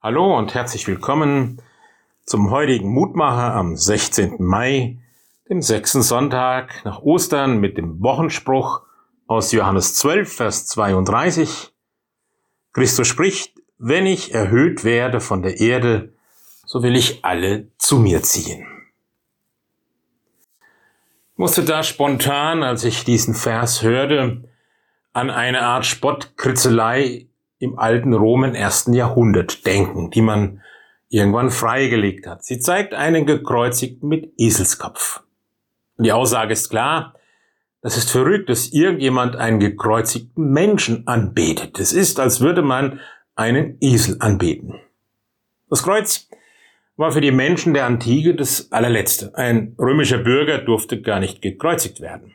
Hallo und herzlich willkommen zum heutigen Mutmacher am 16. Mai, dem sechsten Sonntag nach Ostern mit dem Wochenspruch aus Johannes 12, Vers 32. Christus spricht, wenn ich erhöht werde von der Erde, so will ich alle zu mir ziehen. Ich musste da spontan, als ich diesen Vers hörte, an eine Art Spottkritzelei im alten Rom im ersten Jahrhundert denken, die man irgendwann freigelegt hat. Sie zeigt einen gekreuzigten mit Eselskopf. Die Aussage ist klar, das ist verrückt, dass irgendjemand einen gekreuzigten Menschen anbetet. Es ist, als würde man einen Esel anbeten. Das Kreuz war für die Menschen der Antike das allerletzte. Ein römischer Bürger durfte gar nicht gekreuzigt werden.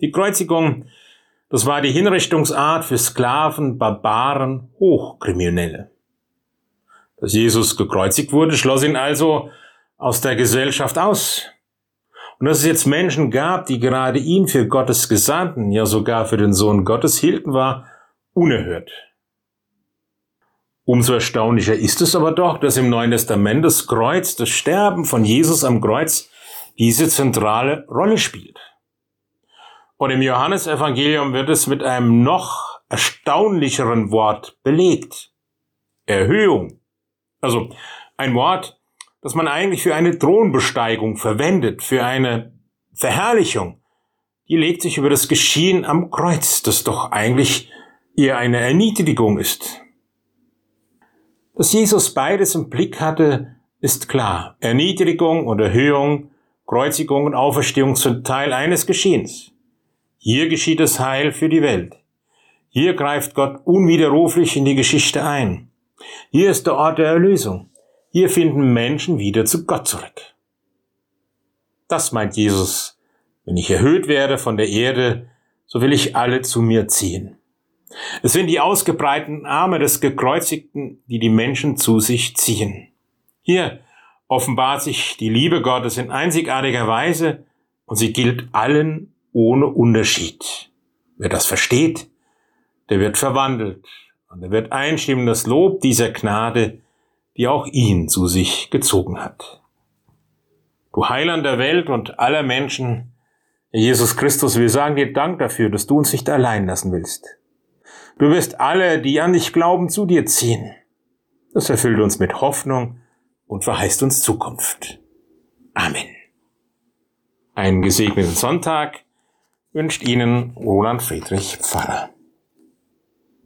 Die Kreuzigung das war die Hinrichtungsart für Sklaven, Barbaren, Hochkriminelle. Dass Jesus gekreuzigt wurde, schloss ihn also aus der Gesellschaft aus. Und dass es jetzt Menschen gab, die gerade ihn für Gottes Gesandten, ja sogar für den Sohn Gottes hielten, war unerhört. Umso erstaunlicher ist es aber doch, dass im Neuen Testament das Kreuz, das Sterben von Jesus am Kreuz, diese zentrale Rolle spielt. Und im Johannesevangelium wird es mit einem noch erstaunlicheren Wort belegt. Erhöhung. Also ein Wort, das man eigentlich für eine Thronbesteigung verwendet, für eine Verherrlichung. Die legt sich über das Geschehen am Kreuz, das doch eigentlich eher eine Erniedrigung ist. Dass Jesus beides im Blick hatte, ist klar. Erniedrigung und Erhöhung, Kreuzigung und Auferstehung sind Teil eines Geschehens. Hier geschieht das Heil für die Welt. Hier greift Gott unwiderruflich in die Geschichte ein. Hier ist der Ort der Erlösung. Hier finden Menschen wieder zu Gott zurück. Das meint Jesus. Wenn ich erhöht werde von der Erde, so will ich alle zu mir ziehen. Es sind die ausgebreiteten Arme des Gekreuzigten, die die Menschen zu sich ziehen. Hier offenbart sich die Liebe Gottes in einzigartiger Weise und sie gilt allen ohne Unterschied. Wer das versteht, der wird verwandelt und er wird einstimmen das Lob dieser Gnade, die auch ihn zu sich gezogen hat. Du Heiland der Welt und aller Menschen, Jesus Christus, wir sagen dir Dank dafür, dass du uns nicht allein lassen willst. Du wirst alle, die an dich glauben, zu dir ziehen. Das erfüllt uns mit Hoffnung und verheißt uns Zukunft. Amen. Einen gesegneten Sonntag wünscht Ihnen Roland Friedrich Pfarrer.